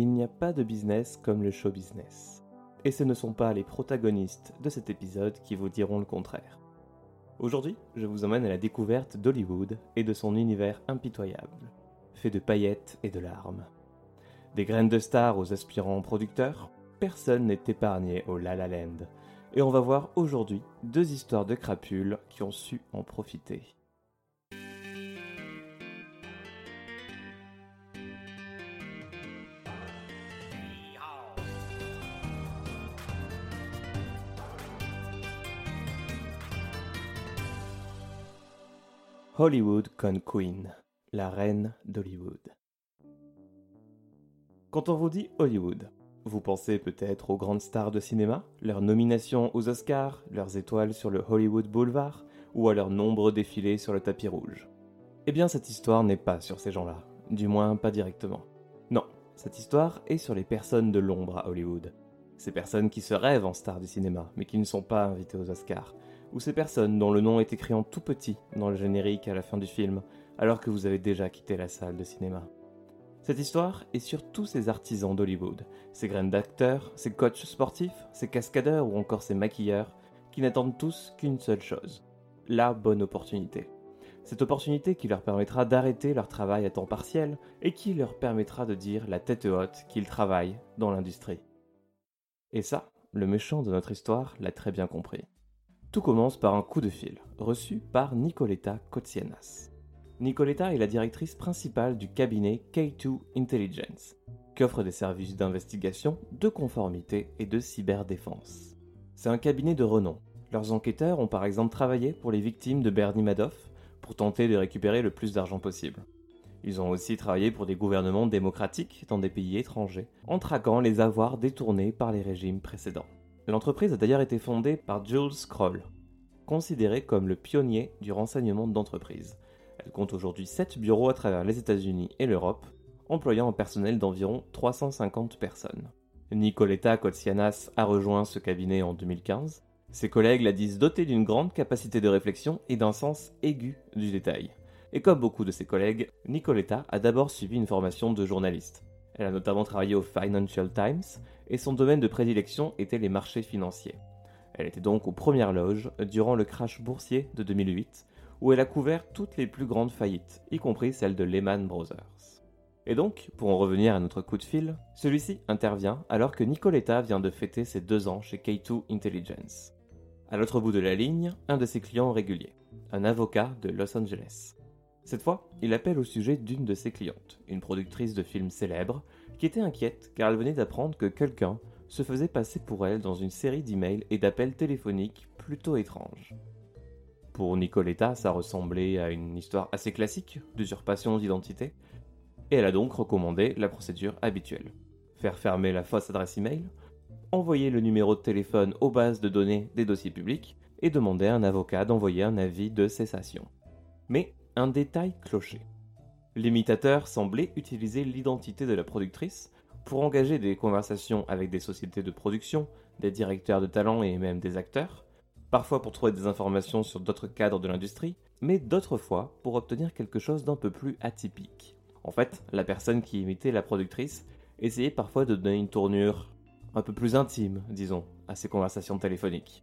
il n'y a pas de business comme le show business. Et ce ne sont pas les protagonistes de cet épisode qui vous diront le contraire. Aujourd'hui, je vous emmène à la découverte d'Hollywood et de son univers impitoyable, fait de paillettes et de larmes. Des graines de stars aux aspirants producteurs, personne n'est épargné au La La Land. Et on va voir aujourd'hui deux histoires de crapules qui ont su en profiter. Hollywood Con Queen, la reine d'Hollywood. Quand on vous dit Hollywood, vous pensez peut-être aux grandes stars de cinéma, leurs nominations aux Oscars, leurs étoiles sur le Hollywood Boulevard, ou à leurs nombreux défilés sur le tapis rouge. Eh bien, cette histoire n'est pas sur ces gens-là, du moins pas directement. Non, cette histoire est sur les personnes de l'ombre à Hollywood. Ces personnes qui se rêvent en stars du cinéma, mais qui ne sont pas invitées aux Oscars, ou ces personnes dont le nom est écrit en tout petit dans le générique à la fin du film, alors que vous avez déjà quitté la salle de cinéma. Cette histoire est sur tous ces artisans d'Hollywood, ces graines d'acteurs, ces coachs sportifs, ces cascadeurs ou encore ces maquilleurs, qui n'attendent tous qu'une seule chose, la bonne opportunité. Cette opportunité qui leur permettra d'arrêter leur travail à temps partiel et qui leur permettra de dire la tête haute qu'ils travaillent dans l'industrie. Et ça, le méchant de notre histoire l'a très bien compris. Tout commence par un coup de fil, reçu par Nicoletta Kotsianas. Nicoletta est la directrice principale du cabinet K2 Intelligence, qui offre des services d'investigation, de conformité et de cyberdéfense. C'est un cabinet de renom. Leurs enquêteurs ont par exemple travaillé pour les victimes de Bernie Madoff pour tenter de récupérer le plus d'argent possible. Ils ont aussi travaillé pour des gouvernements démocratiques dans des pays étrangers, en traquant les avoirs détournés par les régimes précédents. L'entreprise a d'ailleurs été fondée par Jules Kroll, considéré comme le pionnier du renseignement d'entreprise. Elle compte aujourd'hui 7 bureaux à travers les États-Unis et l'Europe, employant un personnel d'environ 350 personnes. Nicoletta Kotsianas a rejoint ce cabinet en 2015. Ses collègues la disent dotée d'une grande capacité de réflexion et d'un sens aigu du détail. Et comme beaucoup de ses collègues, Nicoletta a d'abord suivi une formation de journaliste. Elle a notamment travaillé au Financial Times et son domaine de prédilection était les marchés financiers. Elle était donc aux premières loges durant le crash boursier de 2008, où elle a couvert toutes les plus grandes faillites, y compris celle de Lehman Brothers. Et donc, pour en revenir à notre coup de fil, celui-ci intervient alors que Nicoletta vient de fêter ses deux ans chez K2 Intelligence. À l'autre bout de la ligne, un de ses clients réguliers, un avocat de Los Angeles. Cette fois, il appelle au sujet d'une de ses clientes, une productrice de films célèbres, qui était inquiète car elle venait d'apprendre que quelqu'un se faisait passer pour elle dans une série d'emails et d'appels téléphoniques plutôt étranges. Pour Nicoletta, ça ressemblait à une histoire assez classique d'usurpation d'identité, et elle a donc recommandé la procédure habituelle. Faire fermer la fausse adresse email, envoyer le numéro de téléphone aux bases de données des dossiers publics, et demander à un avocat d'envoyer un avis de cessation. Mais un détail cloché. L'imitateur semblait utiliser l'identité de la productrice pour engager des conversations avec des sociétés de production, des directeurs de talent et même des acteurs, parfois pour trouver des informations sur d'autres cadres de l'industrie, mais d'autres fois pour obtenir quelque chose d'un peu plus atypique. En fait, la personne qui imitait la productrice essayait parfois de donner une tournure un peu plus intime, disons, à ces conversations téléphoniques.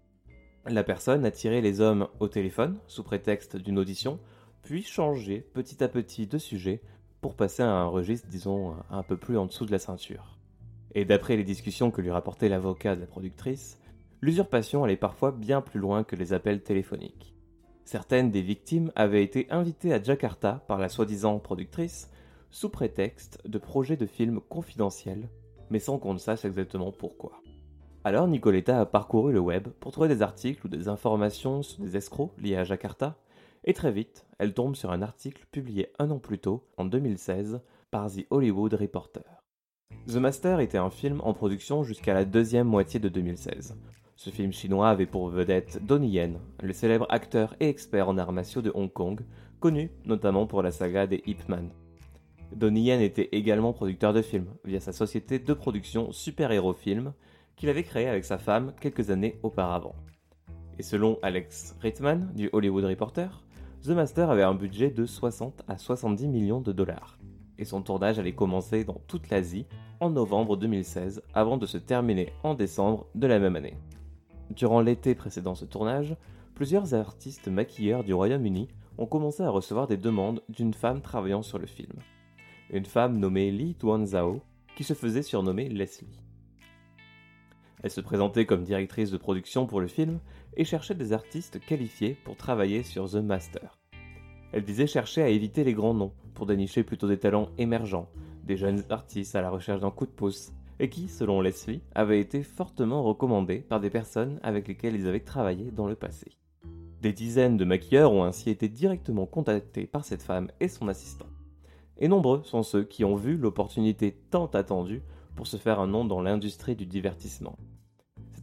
La personne attirait les hommes au téléphone sous prétexte d'une audition puis changer petit à petit de sujet pour passer à un registre, disons, un peu plus en dessous de la ceinture. Et d'après les discussions que lui rapportait l'avocat de la productrice, l'usurpation allait parfois bien plus loin que les appels téléphoniques. Certaines des victimes avaient été invitées à Jakarta par la soi-disant productrice sous prétexte de projets de films confidentiels, mais sans qu'on ne sache exactement pourquoi. Alors Nicoletta a parcouru le web pour trouver des articles ou des informations sur des escrocs liés à Jakarta, et très vite, elle tombe sur un article publié un an plus tôt, en 2016, par The Hollywood Reporter. The Master était un film en production jusqu'à la deuxième moitié de 2016. Ce film chinois avait pour vedette Donnie Yen, le célèbre acteur et expert en arts martiaux de Hong Kong, connu notamment pour la saga des Ip Man. Donnie Yen était également producteur de films via sa société de production Super Hero Film qu'il avait créée avec sa femme quelques années auparavant. Et selon Alex Reitman du Hollywood Reporter, The Master avait un budget de 60 à 70 millions de dollars. et son tournage allait commencer dans toute l'Asie en novembre 2016 avant de se terminer en décembre de la même année. Durant l'été précédent ce tournage, plusieurs artistes maquilleurs du Royaume-Uni ont commencé à recevoir des demandes d'une femme travaillant sur le film. Une femme nommée Lee Tuanzhao, qui se faisait surnommer Leslie. Elle se présentait comme directrice de production pour le film et cherchait des artistes qualifiés pour travailler sur The Master. Elle disait chercher à éviter les grands noms pour dénicher plutôt des talents émergents, des jeunes artistes à la recherche d'un coup de pouce, et qui, selon Leslie, avaient été fortement recommandés par des personnes avec lesquelles ils avaient travaillé dans le passé. Des dizaines de maquilleurs ont ainsi été directement contactés par cette femme et son assistant. Et nombreux sont ceux qui ont vu l'opportunité tant attendue pour se faire un nom dans l'industrie du divertissement.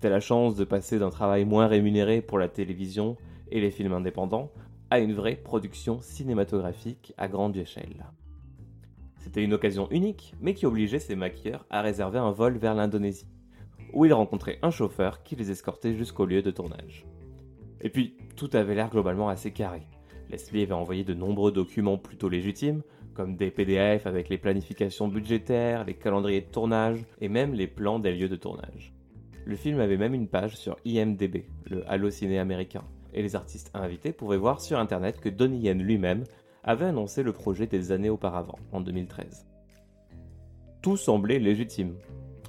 La chance de passer d'un travail moins rémunéré pour la télévision et les films indépendants à une vraie production cinématographique à grande échelle. C'était une occasion unique, mais qui obligeait ces maquilleurs à réserver un vol vers l'Indonésie, où ils rencontraient un chauffeur qui les escortait jusqu'au lieu de tournage. Et puis, tout avait l'air globalement assez carré. Leslie avait envoyé de nombreux documents plutôt légitimes, comme des PDF avec les planifications budgétaires, les calendriers de tournage et même les plans des lieux de tournage. Le film avait même une page sur IMDB, le Allociné américain, et les artistes invités pouvaient voir sur internet que Donnie Yen lui-même avait annoncé le projet des années auparavant, en 2013. Tout semblait légitime.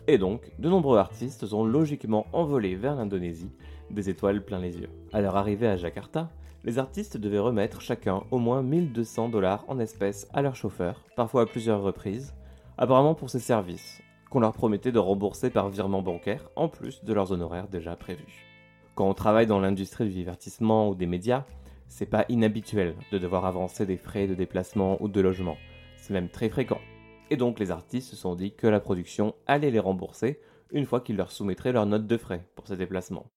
Et donc, de nombreux artistes sont logiquement envolés vers l'Indonésie, des étoiles plein les yeux. À leur arrivée à Jakarta, les artistes devaient remettre chacun au moins 1200 dollars en espèces à leur chauffeur, parfois à plusieurs reprises, apparemment pour ces services, qu'on leur promettait de rembourser par virement bancaire, en plus de leurs honoraires déjà prévus. Quand on travaille dans l'industrie du divertissement ou des médias, c'est pas inhabituel de devoir avancer des frais de déplacement ou de logement. C'est même très fréquent. Et donc les artistes se sont dit que la production allait les rembourser une fois qu'ils leur soumettraient leur note de frais pour ces déplacements.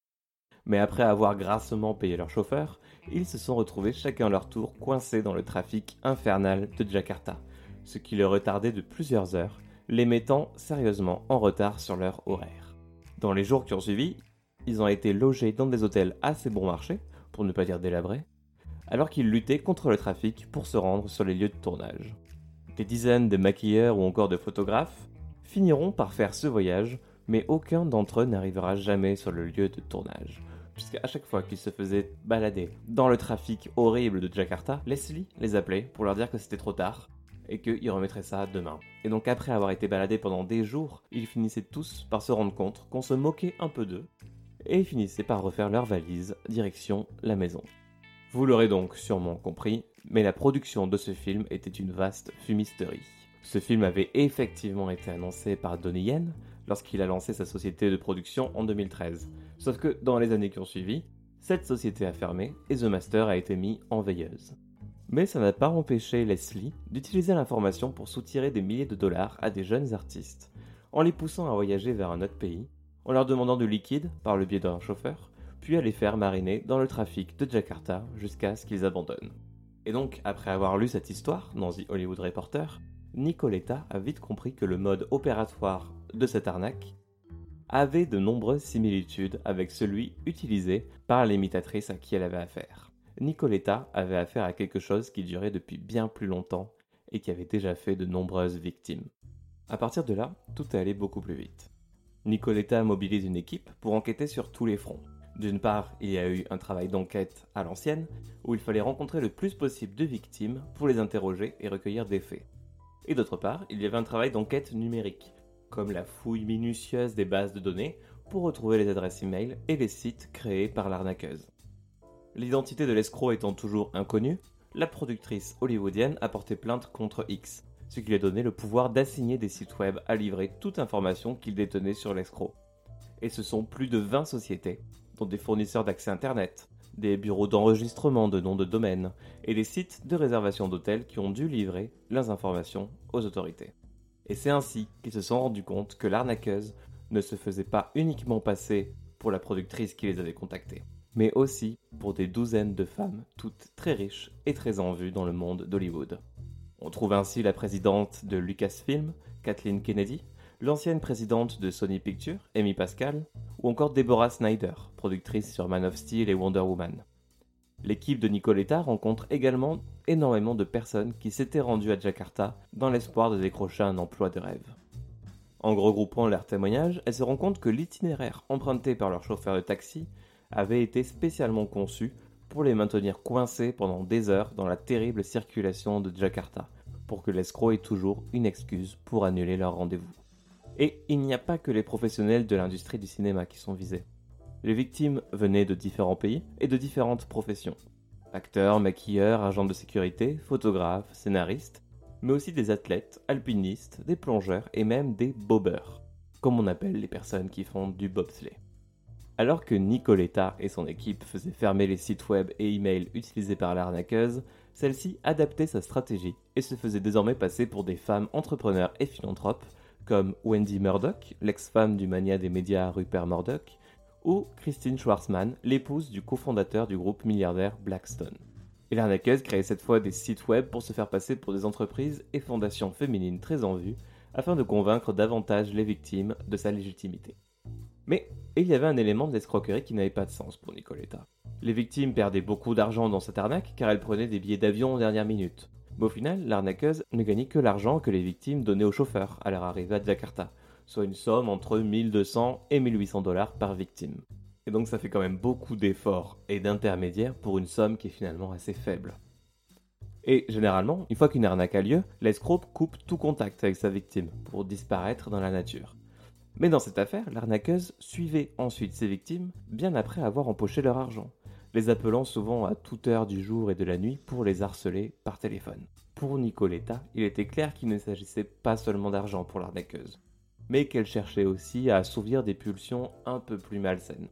Mais après avoir grassement payé leur chauffeur, ils se sont retrouvés chacun leur tour coincés dans le trafic infernal de Jakarta, ce qui les retardait de plusieurs heures, les mettant sérieusement en retard sur leur horaire. Dans les jours qui ont suivi, ils ont été logés dans des hôtels assez bon marché, pour ne pas dire délabrés, alors qu'ils luttaient contre le trafic pour se rendre sur les lieux de tournage. Des dizaines de maquilleurs ou encore de photographes finiront par faire ce voyage, mais aucun d'entre eux n'arrivera jamais sur le lieu de tournage, puisqu'à chaque fois qu'ils se faisaient balader dans le trafic horrible de Jakarta, Leslie les appelait pour leur dire que c'était trop tard et qu'ils remettraient ça demain. Et donc après avoir été baladés pendant des jours, ils finissaient tous par se rendre compte qu'on se moquait un peu d'eux et finissaient par refaire leur valise direction la maison. Vous l'aurez donc sûrement compris, mais la production de ce film était une vaste fumisterie. Ce film avait effectivement été annoncé par Donnie Yen lorsqu'il a lancé sa société de production en 2013. Sauf que dans les années qui ont suivi, cette société a fermé et The Master a été mis en veilleuse. Mais ça n'a pas empêché Leslie d'utiliser l'information pour soutirer des milliers de dollars à des jeunes artistes, en les poussant à voyager vers un autre pays en leur demandant du liquide par le biais d'un chauffeur, puis à les faire mariner dans le trafic de Jakarta jusqu'à ce qu'ils abandonnent. Et donc, après avoir lu cette histoire dans The Hollywood Reporter, Nicoletta a vite compris que le mode opératoire de cette arnaque avait de nombreuses similitudes avec celui utilisé par l'imitatrice à qui elle avait affaire. Nicoletta avait affaire à quelque chose qui durait depuis bien plus longtemps et qui avait déjà fait de nombreuses victimes. À partir de là, tout allé beaucoup plus vite. Nicoletta mobilise une équipe pour enquêter sur tous les fronts. D'une part, il y a eu un travail d'enquête à l'ancienne, où il fallait rencontrer le plus possible de victimes pour les interroger et recueillir des faits. Et d'autre part, il y avait un travail d'enquête numérique, comme la fouille minutieuse des bases de données pour retrouver les adresses e-mail et les sites créés par l'arnaqueuse. L'identité de l'escroc étant toujours inconnue, la productrice hollywoodienne a porté plainte contre X, ce qui lui a donné le pouvoir d'assigner des sites web à livrer toute information qu'il détenait sur l'escroc. Et ce sont plus de 20 sociétés, dont des fournisseurs d'accès Internet, des bureaux d'enregistrement de noms de domaine et des sites de réservation d'hôtels qui ont dû livrer leurs informations aux autorités. Et c'est ainsi qu'ils se sont rendus compte que l'arnaqueuse ne se faisait pas uniquement passer pour la productrice qui les avait contactés, mais aussi pour des douzaines de femmes, toutes très riches et très en vue dans le monde d'Hollywood. On trouve ainsi la présidente de Lucasfilm, Kathleen Kennedy, l'ancienne présidente de Sony Pictures, Amy Pascal, ou encore Deborah Snyder, productrice sur Man of Steel et Wonder Woman. L'équipe de Nicoletta rencontre également énormément de personnes qui s'étaient rendues à Jakarta dans l'espoir de décrocher un emploi de rêve. En regroupant leurs témoignages, elles se rendent compte que l'itinéraire emprunté par leur chauffeur de taxi avait été spécialement conçu pour les maintenir coincés pendant des heures dans la terrible circulation de Jakarta, pour que l'escroc ait toujours une excuse pour annuler leur rendez-vous. Et il n'y a pas que les professionnels de l'industrie du cinéma qui sont visés. Les victimes venaient de différents pays et de différentes professions. Acteurs, maquilleurs, agents de sécurité, photographes, scénaristes, mais aussi des athlètes, alpinistes, des plongeurs et même des bobeurs, comme on appelle les personnes qui font du bobsleigh. Alors que Nicoletta et son équipe faisaient fermer les sites web et emails utilisés par l'arnaqueuse, celle-ci adaptait sa stratégie et se faisait désormais passer pour des femmes entrepreneurs et philanthropes, comme Wendy Murdoch, l'ex-femme du mania des médias Rupert Murdoch, ou Christine Schwarzman, l'épouse du cofondateur du groupe milliardaire Blackstone. Et l'arnaqueuse créait cette fois des sites web pour se faire passer pour des entreprises et fondations féminines très en vue, afin de convaincre davantage les victimes de sa légitimité. Mais il y avait un élément de l'escroquerie qui n'avait pas de sens pour Nicoletta. Les victimes perdaient beaucoup d'argent dans cette arnaque car elles prenaient des billets d'avion en dernière minute. Mais au final, l'arnaqueuse ne gagnait que l'argent que les victimes donnaient au chauffeur à leur arrivée à Jakarta, soit une somme entre 1200 et 1800 dollars par victime. Et donc ça fait quand même beaucoup d'efforts et d'intermédiaires pour une somme qui est finalement assez faible. Et généralement, une fois qu'une arnaque a lieu, l'escroc coupe tout contact avec sa victime pour disparaître dans la nature. Mais dans cette affaire, l'arnaqueuse suivait ensuite ses victimes bien après avoir empoché leur argent, les appelant souvent à toute heure du jour et de la nuit pour les harceler par téléphone. Pour Nicoletta, il était clair qu'il ne s'agissait pas seulement d'argent pour l'arnaqueuse, mais qu'elle cherchait aussi à assouvir des pulsions un peu plus malsaines.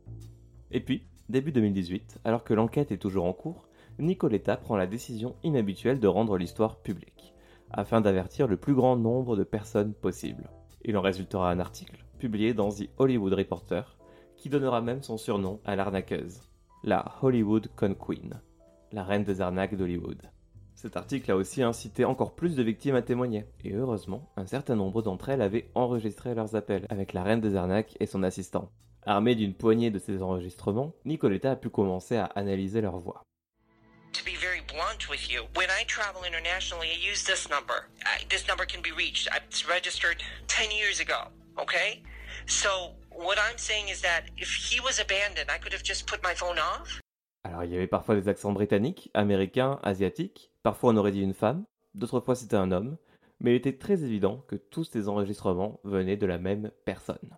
Et puis, début 2018, alors que l'enquête est toujours en cours, Nicoletta prend la décision inhabituelle de rendre l'histoire publique, afin d'avertir le plus grand nombre de personnes possible. Il en résultera un article publié dans The Hollywood Reporter, qui donnera même son surnom à l'arnaqueuse, la Hollywood Con Queen, la reine des arnaques d'Hollywood. Cet article a aussi incité encore plus de victimes à témoigner, et heureusement, un certain nombre d'entre elles avaient enregistré leurs appels avec la reine des arnaques et son assistant. Armée d'une poignée de ces enregistrements, Nicoletta a pu commencer à analyser leur voix. To be very blunt with you, when I travel internationally, I use this number. this number can be reached. It's registered 10 years ago. Okay? So, what I'm saying is that if he was abandoned, I could have just put my phone off. Alors, il y avait parfois des accents britanniques, américains, asiatiques. Parfois, on aurait dit une femme. D'autres fois, c'était un homme. Mais il était très évident que tous ces enregistrements venaient de la même personne.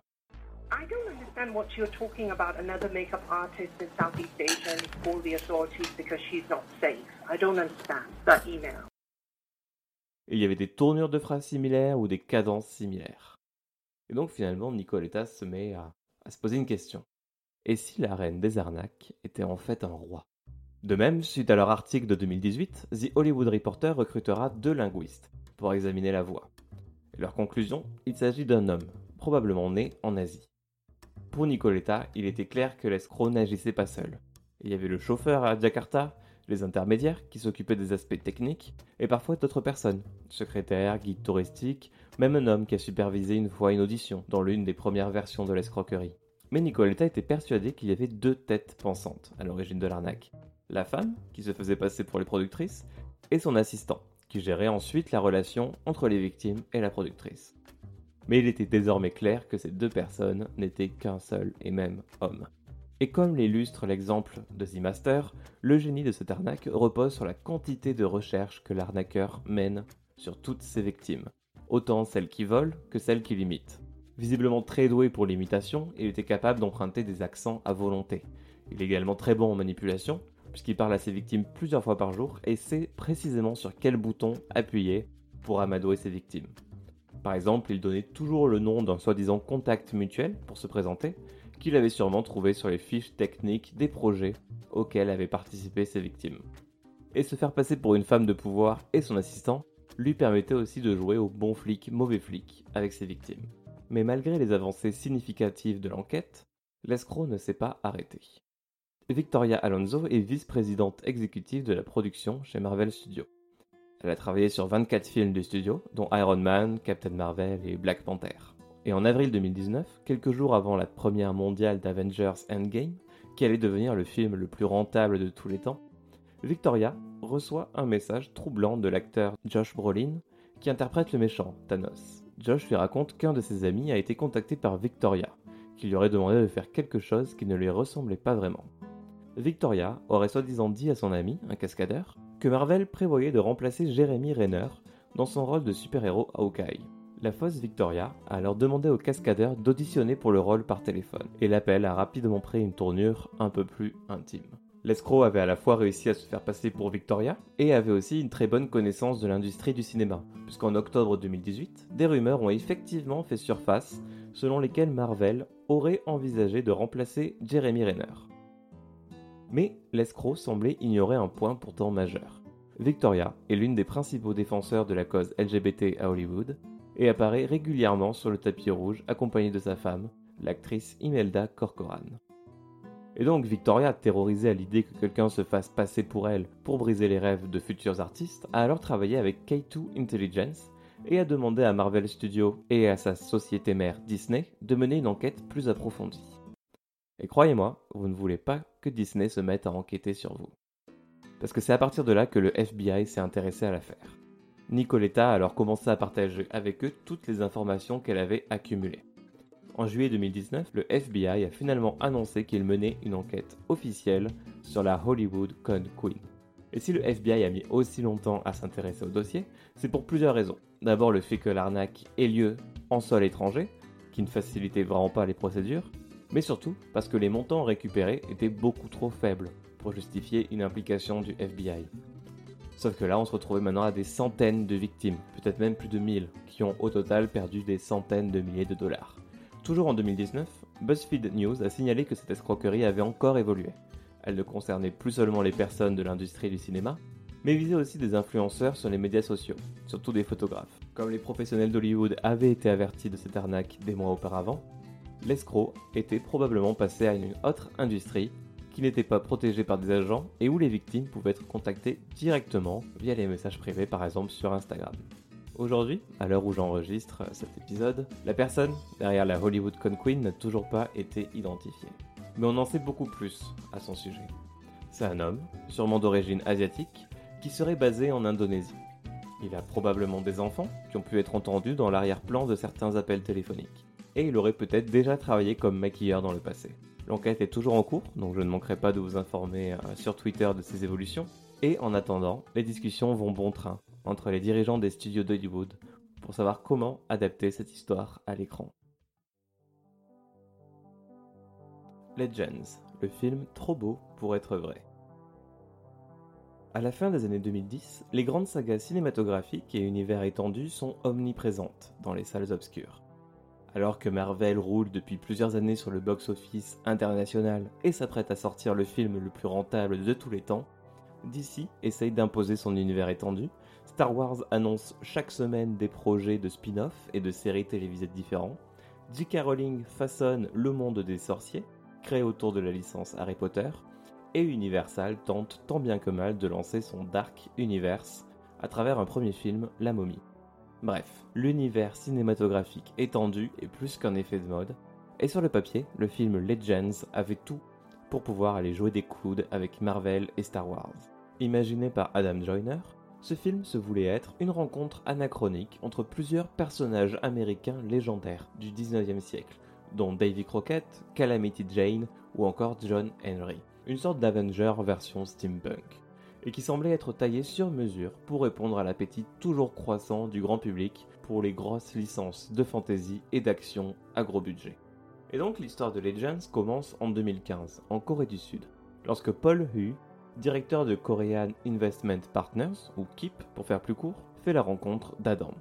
I don't understand what you're talking about. Another makeup artist in Southeast Asia and call the authorities because she's not safe. I don't understand that email. Et il y avait des tournures de phrases similaires ou des cadences similaires. Et donc finalement, Nicoletta se met à, se poser une question. Et si la reine des arnaques était en fait un roi? De même, suite à leur article de 2018, The Hollywood Reporter recrutera deux linguistes pour examiner la voix. Leur conclusion, il s'agit d'un homme, probablement né en Asie. Pour Nicoletta, il était clair que l'escroc n'agissait pas seul. Il y avait le chauffeur à Jakarta, les intermédiaires qui s'occupaient des aspects techniques, et parfois d'autres personnes, secrétaires, guides touristiques, même un homme qui a supervisé une fois une audition dans l'une des premières versions de l'escroquerie. Mais Nicoletta était persuadée qu'il y avait deux têtes pensantes à l'origine de l'arnaque. La femme, qui se faisait passer pour les productrices, et son assistant, qui gérait ensuite la relation entre les victimes et la productrice. Mais il était désormais clair que ces deux personnes n'étaient qu'un seul et même homme. Et comme l'illustre l'exemple de The Master, le génie de cette arnaque repose sur la quantité de recherche que l'arnaqueur mène sur toutes ses victimes, autant celles qui volent que celles qui l'imitent. Visiblement très doué pour l'imitation, il était capable d'emprunter des accents à volonté. Il est également très bon en manipulation, puisqu'il parle à ses victimes plusieurs fois par jour et sait précisément sur quel bouton appuyer pour amadouer ses victimes. Par exemple, il donnait toujours le nom d'un soi-disant contact mutuel pour se présenter, qu'il avait sûrement trouvé sur les fiches techniques des projets auxquels avaient participé ses victimes. Et se faire passer pour une femme de pouvoir et son assistant lui permettait aussi de jouer au bon flic, mauvais flic avec ses victimes. Mais malgré les avancées significatives de l'enquête, l'escroc ne s'est pas arrêté. Victoria Alonso est vice-présidente exécutive de la production chez Marvel Studios. Elle a travaillé sur 24 films du studio, dont Iron Man, Captain Marvel et Black Panther. Et en avril 2019, quelques jours avant la première mondiale d'Avengers Endgame, qui allait devenir le film le plus rentable de tous les temps, Victoria reçoit un message troublant de l'acteur Josh Brolin qui interprète le méchant, Thanos. Josh lui raconte qu'un de ses amis a été contacté par Victoria, qui lui aurait demandé de faire quelque chose qui ne lui ressemblait pas vraiment. Victoria aurait soi-disant dit à son ami, un cascadeur, que Marvel prévoyait de remplacer Jeremy Renner dans son rôle de super-héros Hawkeye. La fausse Victoria a alors demandé au cascadeur d'auditionner pour le rôle par téléphone, et l'appel a rapidement pris une tournure un peu plus intime. L'escroc avait à la fois réussi à se faire passer pour Victoria et avait aussi une très bonne connaissance de l'industrie du cinéma, puisqu'en octobre 2018, des rumeurs ont effectivement fait surface selon lesquelles Marvel aurait envisagé de remplacer Jeremy Renner. Mais l'escroc semblait ignorer un point pourtant majeur. Victoria est l'une des principaux défenseurs de la cause LGBT à Hollywood et apparaît régulièrement sur le tapis rouge accompagnée de sa femme, l'actrice Imelda Corcoran. Et donc Victoria, terrorisée à l'idée que quelqu'un se fasse passer pour elle pour briser les rêves de futurs artistes, a alors travaillé avec K2 Intelligence et a demandé à Marvel Studios et à sa société mère Disney de mener une enquête plus approfondie. Et croyez-moi, vous ne voulez pas que Disney se mette à enquêter sur vous. Parce que c'est à partir de là que le FBI s'est intéressé à l'affaire. Nicoletta a alors commencé à partager avec eux toutes les informations qu'elle avait accumulées. En juillet 2019, le FBI a finalement annoncé qu'il menait une enquête officielle sur la Hollywood Con Queen. Et si le FBI a mis aussi longtemps à s'intéresser au dossier, c'est pour plusieurs raisons. D'abord le fait que l'arnaque ait lieu en sol étranger, qui ne facilitait vraiment pas les procédures, mais surtout parce que les montants récupérés étaient beaucoup trop faibles pour justifier une implication du FBI. Sauf que là, on se retrouvait maintenant à des centaines de victimes, peut-être même plus de 1000, qui ont au total perdu des centaines de milliers de dollars. Toujours en 2019, BuzzFeed News a signalé que cette escroquerie avait encore évolué. Elle ne concernait plus seulement les personnes de l'industrie du cinéma, mais visait aussi des influenceurs sur les médias sociaux, surtout des photographes. Comme les professionnels d'Hollywood avaient été avertis de cette arnaque des mois auparavant, l'escroc était probablement passé à une autre industrie qui n'était pas protégée par des agents et où les victimes pouvaient être contactées directement via les messages privés par exemple sur Instagram. Aujourd'hui, à l'heure où j'enregistre cet épisode, la personne derrière la Hollywood Con Queen n'a toujours pas été identifiée. Mais on en sait beaucoup plus à son sujet. C'est un homme, sûrement d'origine asiatique, qui serait basé en Indonésie. Il a probablement des enfants qui ont pu être entendus dans l'arrière-plan de certains appels téléphoniques. Et il aurait peut-être déjà travaillé comme maquilleur dans le passé. L'enquête est toujours en cours, donc je ne manquerai pas de vous informer euh, sur Twitter de ses évolutions. Et en attendant, les discussions vont bon train entre les dirigeants des studios d'Hollywood pour savoir comment adapter cette histoire à l'écran. Legends, le film trop beau pour être vrai. À la fin des années 2010, les grandes sagas cinématographiques et univers étendus sont omniprésentes dans les salles obscures. Alors que Marvel roule depuis plusieurs années sur le box-office international et s'apprête à sortir le film le plus rentable de tous les temps, DC essaye d'imposer son univers étendu Star Wars annonce chaque semaine des projets de spin-off et de séries télévisées différents. J.K. Rowling façonne le monde des sorciers, créé autour de la licence Harry Potter. Et Universal tente tant bien que mal de lancer son Dark Universe à travers un premier film, La momie. Bref, l'univers cinématographique étendu est plus qu'un effet de mode, et sur le papier, le film Legends avait tout pour pouvoir aller jouer des coudes avec Marvel et Star Wars. Imaginé par Adam Joyner, ce film se voulait être une rencontre anachronique entre plusieurs personnages américains légendaires du 19e siècle, dont Davy Crockett, Calamity Jane ou encore John Henry, une sorte d'Avenger version steampunk, et qui semblait être taillé sur mesure pour répondre à l'appétit toujours croissant du grand public pour les grosses licences de fantasy et d'action à gros budget. Et donc l'histoire de Legends commence en 2015, en Corée du Sud, lorsque Paul Hu, directeur de Korean Investment Partners, ou KIP pour faire plus court, fait la rencontre d'Adam.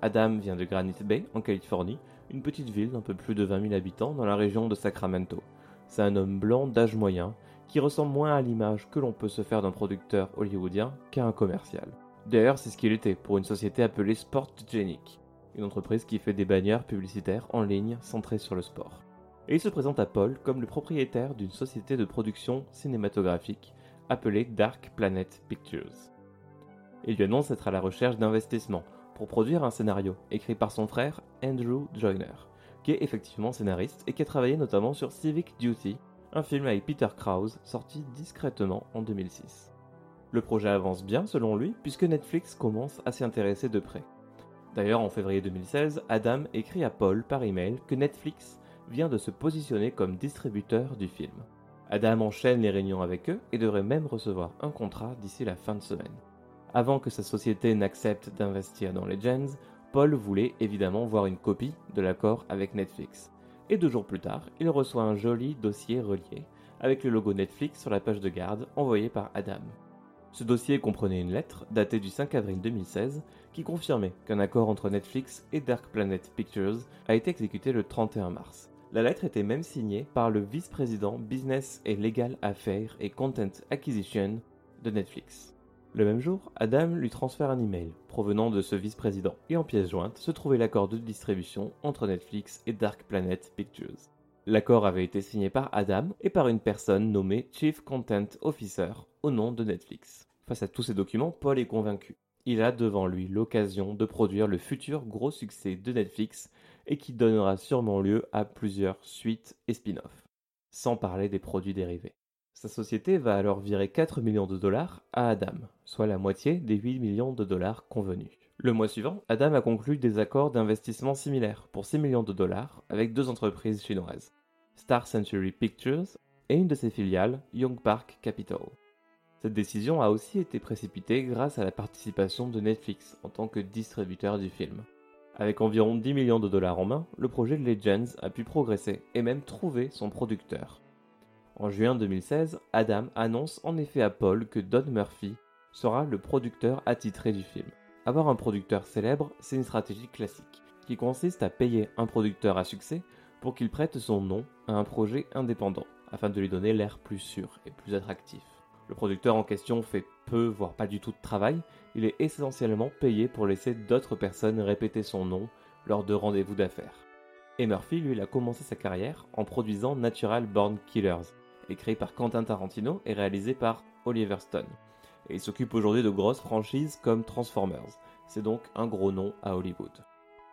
Adam vient de Granite Bay, en Californie, une petite ville d'un peu plus de 20 000 habitants dans la région de Sacramento. C'est un homme blanc d'âge moyen, qui ressemble moins à l'image que l'on peut se faire d'un producteur hollywoodien qu'à un commercial. D'ailleurs, c'est ce qu'il était pour une société appelée Sportgenic, une entreprise qui fait des bannières publicitaires en ligne centrées sur le sport. Et il se présente à Paul comme le propriétaire d'une société de production cinématographique appelé Dark Planet Pictures. Il lui annonce être à la recherche d'investissements pour produire un scénario écrit par son frère Andrew Joyner, qui est effectivement scénariste et qui a travaillé notamment sur Civic Duty, un film avec Peter Krause sorti discrètement en 2006. Le projet avance bien selon lui, puisque Netflix commence à s'y intéresser de près. D'ailleurs, en février 2016, Adam écrit à Paul par email que Netflix vient de se positionner comme distributeur du film. Adam enchaîne les réunions avec eux et devrait même recevoir un contrat d'ici la fin de semaine. Avant que sa société n'accepte d'investir dans Legends, Paul voulait évidemment voir une copie de l'accord avec Netflix. Et deux jours plus tard, il reçoit un joli dossier relié avec le logo Netflix sur la page de garde envoyé par Adam. Ce dossier comprenait une lettre datée du 5 avril 2016 qui confirmait qu'un accord entre Netflix et Dark Planet Pictures a été exécuté le 31 mars. La lettre était même signée par le vice-président Business et Legal Affairs et Content Acquisition de Netflix. Le même jour, Adam lui transfère un email provenant de ce vice-président et en pièce jointe se trouvait l'accord de distribution entre Netflix et Dark Planet Pictures. L'accord avait été signé par Adam et par une personne nommée Chief Content Officer au nom de Netflix. Face à tous ces documents, Paul est convaincu. Il a devant lui l'occasion de produire le futur gros succès de Netflix et qui donnera sûrement lieu à plusieurs suites et spin-offs, sans parler des produits dérivés. Sa société va alors virer 4 millions de dollars à Adam, soit la moitié des 8 millions de dollars convenus. Le mois suivant, Adam a conclu des accords d'investissement similaires pour 6 millions de dollars avec deux entreprises chinoises, Star Century Pictures et une de ses filiales, Young Park Capital. Cette décision a aussi été précipitée grâce à la participation de Netflix en tant que distributeur du film. Avec environ 10 millions de dollars en main, le projet Legends a pu progresser et même trouver son producteur. En juin 2016, Adam annonce en effet à Paul que Don Murphy sera le producteur attitré du film. Avoir un producteur célèbre, c'est une stratégie classique, qui consiste à payer un producteur à succès pour qu'il prête son nom à un projet indépendant, afin de lui donner l'air plus sûr et plus attractif. Le producteur en question fait voire pas du tout de travail, il est essentiellement payé pour laisser d'autres personnes répéter son nom lors de rendez-vous d'affaires. Et Murphy, lui, a commencé sa carrière en produisant Natural Born Killers, écrit par Quentin Tarantino et réalisé par Oliver Stone et il s'occupe aujourd'hui de grosses franchises comme Transformers. C'est donc un gros nom à Hollywood.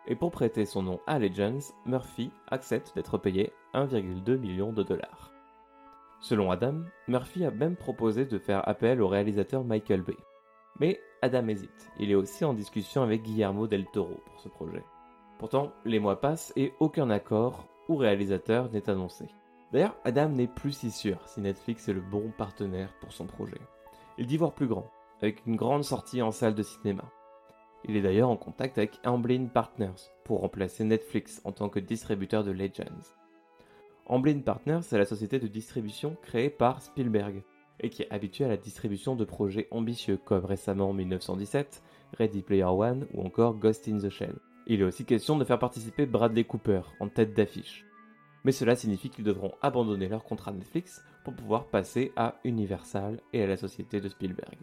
Et pour prêter son nom à Legends, Murphy accepte d'être payé 1,2 million de dollars. Selon Adam, Murphy a même proposé de faire appel au réalisateur Michael Bay. Mais Adam hésite, il est aussi en discussion avec Guillermo del Toro pour ce projet. Pourtant, les mois passent et aucun accord ou réalisateur n'est annoncé. D'ailleurs, Adam n'est plus si sûr si Netflix est le bon partenaire pour son projet il dit voir plus grand, avec une grande sortie en salle de cinéma. Il est d'ailleurs en contact avec Amblin Partners pour remplacer Netflix en tant que distributeur de Legends. Amblin Partners, c'est la société de distribution créée par Spielberg et qui est habituée à la distribution de projets ambitieux comme récemment 1917, Ready Player One ou encore Ghost in the Shell. Il est aussi question de faire participer Bradley Cooper en tête d'affiche. Mais cela signifie qu'ils devront abandonner leur contrat Netflix pour pouvoir passer à Universal et à la société de Spielberg.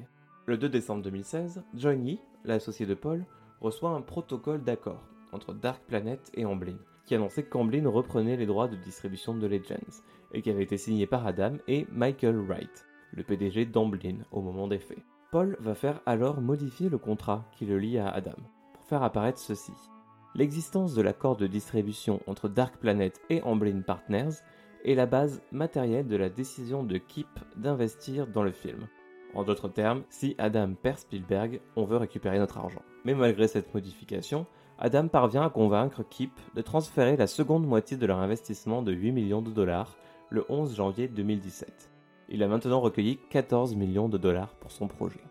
Le 2 décembre 2016, Johnny, l'associé de Paul, reçoit un protocole d'accord entre Dark Planet et Amblin, qui annonçait qu'Amblin reprenait les droits de distribution de Legends, et qui avait été signé par Adam et Michael Wright, le PDG d'Amblin au moment des faits. Paul va faire alors modifier le contrat qui le lie à Adam, pour faire apparaître ceci. L'existence de l'accord de distribution entre Dark Planet et Amblin Partners est la base matérielle de la décision de Kip d'investir dans le film. En d'autres termes, si Adam perd Spielberg, on veut récupérer notre argent. Mais malgré cette modification, Adam parvient à convaincre Kip de transférer la seconde moitié de leur investissement de 8 millions de dollars le 11 janvier 2017. Il a maintenant recueilli 14 millions de dollars pour son projet.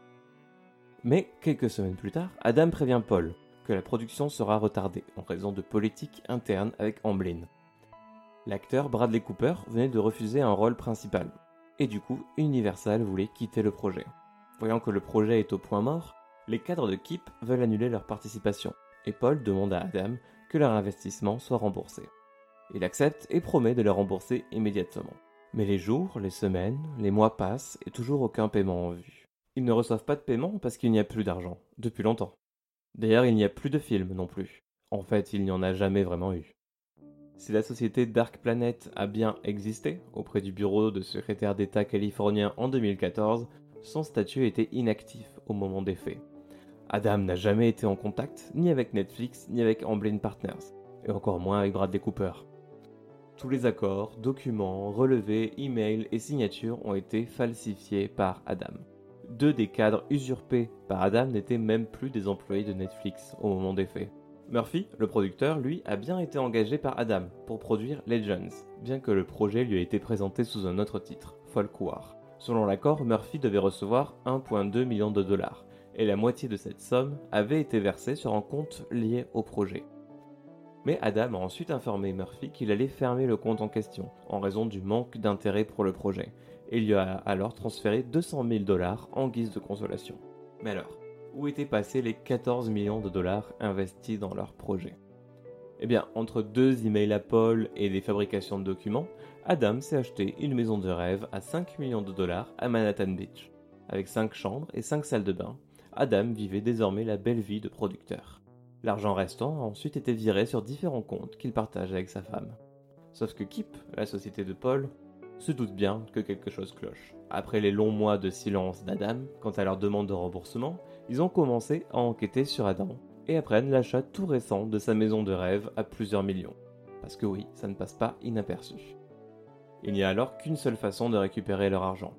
Mais quelques semaines plus tard, Adam prévient Paul que la production sera retardée en raison de politiques internes avec Amblin. L'acteur Bradley Cooper venait de refuser un rôle principal, et du coup Universal voulait quitter le projet. Voyant que le projet est au point mort, les cadres de Kip veulent annuler leur participation, et Paul demande à Adam que leur investissement soit remboursé. Il accepte et promet de le rembourser immédiatement. Mais les jours, les semaines, les mois passent et toujours aucun paiement en vue. Ils ne reçoivent pas de paiement parce qu'il n'y a plus d'argent, depuis longtemps. D'ailleurs, il n'y a plus de films non plus. En fait, il n'y en a jamais vraiment eu. Si la société Dark Planet a bien existé auprès du bureau de secrétaire d'État californien en 2014, son statut était inactif au moment des faits. Adam n'a jamais été en contact ni avec Netflix ni avec Amblin Partners, et encore moins avec Bradley Cooper. Tous les accords, documents, relevés, emails et signatures ont été falsifiés par Adam. deux des cadres usurpés par Adam n'étaient même plus des employés de Netflix au moment des faits. Murphy, le producteur, lui, a bien été engagé par Adam pour produire Legends, bien que le projet lui ait été présenté sous un autre titre, Folk War. Selon l'accord, Murphy devait recevoir 1,2 million de dollars, et la moitié de cette somme avait été versée sur un compte lié au projet. Mais Adam a ensuite informé Murphy qu'il allait fermer le compte en question, en raison du manque d'intérêt pour le projet, et lui a alors transféré 200 000 dollars en guise de consolation. Mais alors, où étaient passés les 14 millions de dollars investis dans leur projet? Eh bien, entre deux emails à Paul et des fabrications de documents, Adam s'est acheté une maison de rêve à 5 millions de dollars à Manhattan Beach. Avec 5 chambres et 5 salles de bain, Adam vivait désormais la belle vie de producteur. L'argent restant a ensuite été viré sur différents comptes qu'il partage avec sa femme. Sauf que Kip, la société de Paul, se doute bien que quelque chose cloche. Après les longs mois de silence d'Adam quant à leur demande de remboursement, ils ont commencé à enquêter sur Adam et apprennent l'achat tout récent de sa maison de rêve à plusieurs millions. Parce que oui, ça ne passe pas inaperçu. Il n'y a alors qu'une seule façon de récupérer leur argent.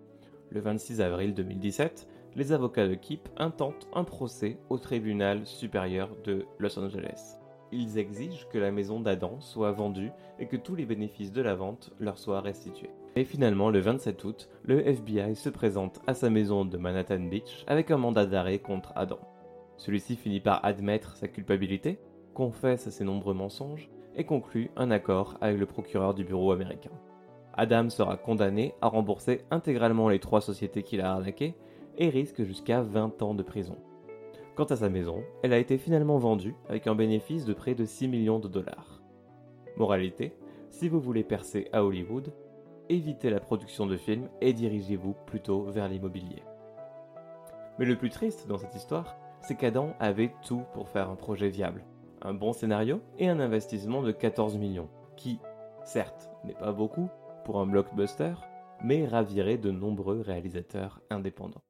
Le 26 avril 2017, les avocats de Kip intentent un procès au tribunal supérieur de Los Angeles. Ils exigent que la maison d'Adam soit vendue et que tous les bénéfices de la vente leur soient restitués. Et finalement, le 27 août, le FBI se présente à sa maison de Manhattan Beach avec un mandat d'arrêt contre Adam. Celui-ci finit par admettre sa culpabilité, confesse ses nombreux mensonges et conclut un accord avec le procureur du bureau américain. Adam sera condamné à rembourser intégralement les trois sociétés qu'il a arnaquées et risque jusqu'à 20 ans de prison. Quant à sa maison, elle a été finalement vendue avec un bénéfice de près de 6 millions de dollars. Moralité, si vous voulez percer à Hollywood, évitez la production de films et dirigez-vous plutôt vers l'immobilier. Mais le plus triste dans cette histoire, c'est qu'Adam avait tout pour faire un projet viable. Un bon scénario et un investissement de 14 millions, qui, certes, n'est pas beaucoup pour un blockbuster, mais ravirait de nombreux réalisateurs indépendants.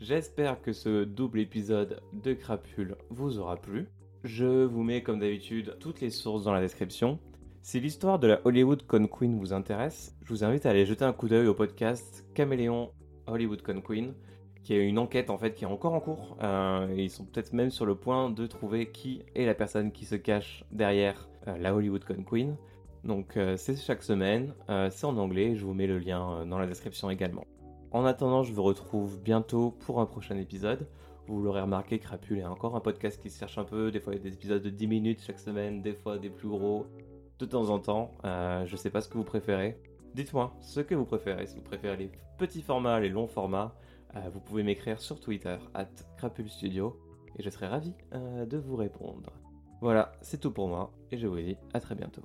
J'espère que ce double épisode de Crapule vous aura plu. Je vous mets comme d'habitude toutes les sources dans la description. Si l'histoire de la Hollywood Con Queen vous intéresse, je vous invite à aller jeter un coup d'œil au podcast Caméléon Hollywood Con Queen, qui est une enquête en fait qui est encore en cours. Euh, ils sont peut-être même sur le point de trouver qui est la personne qui se cache derrière euh, la Hollywood Con Queen. Donc euh, c'est chaque semaine, c'est en anglais, je vous mets le lien dans la description également. En attendant, je vous retrouve bientôt pour un prochain épisode. Vous l'aurez remarqué, Crapule est encore un podcast qui se cherche un peu. Des fois, il y a des épisodes de 10 minutes chaque semaine, des fois des plus gros, de temps en temps. Euh, je sais pas ce que vous préférez. Dites-moi ce que vous préférez. Si vous préférez les petits formats, les longs formats, euh, vous pouvez m'écrire sur Twitter, at Crapule Studio, et je serai ravi euh, de vous répondre. Voilà, c'est tout pour moi, et je vous dis à très bientôt.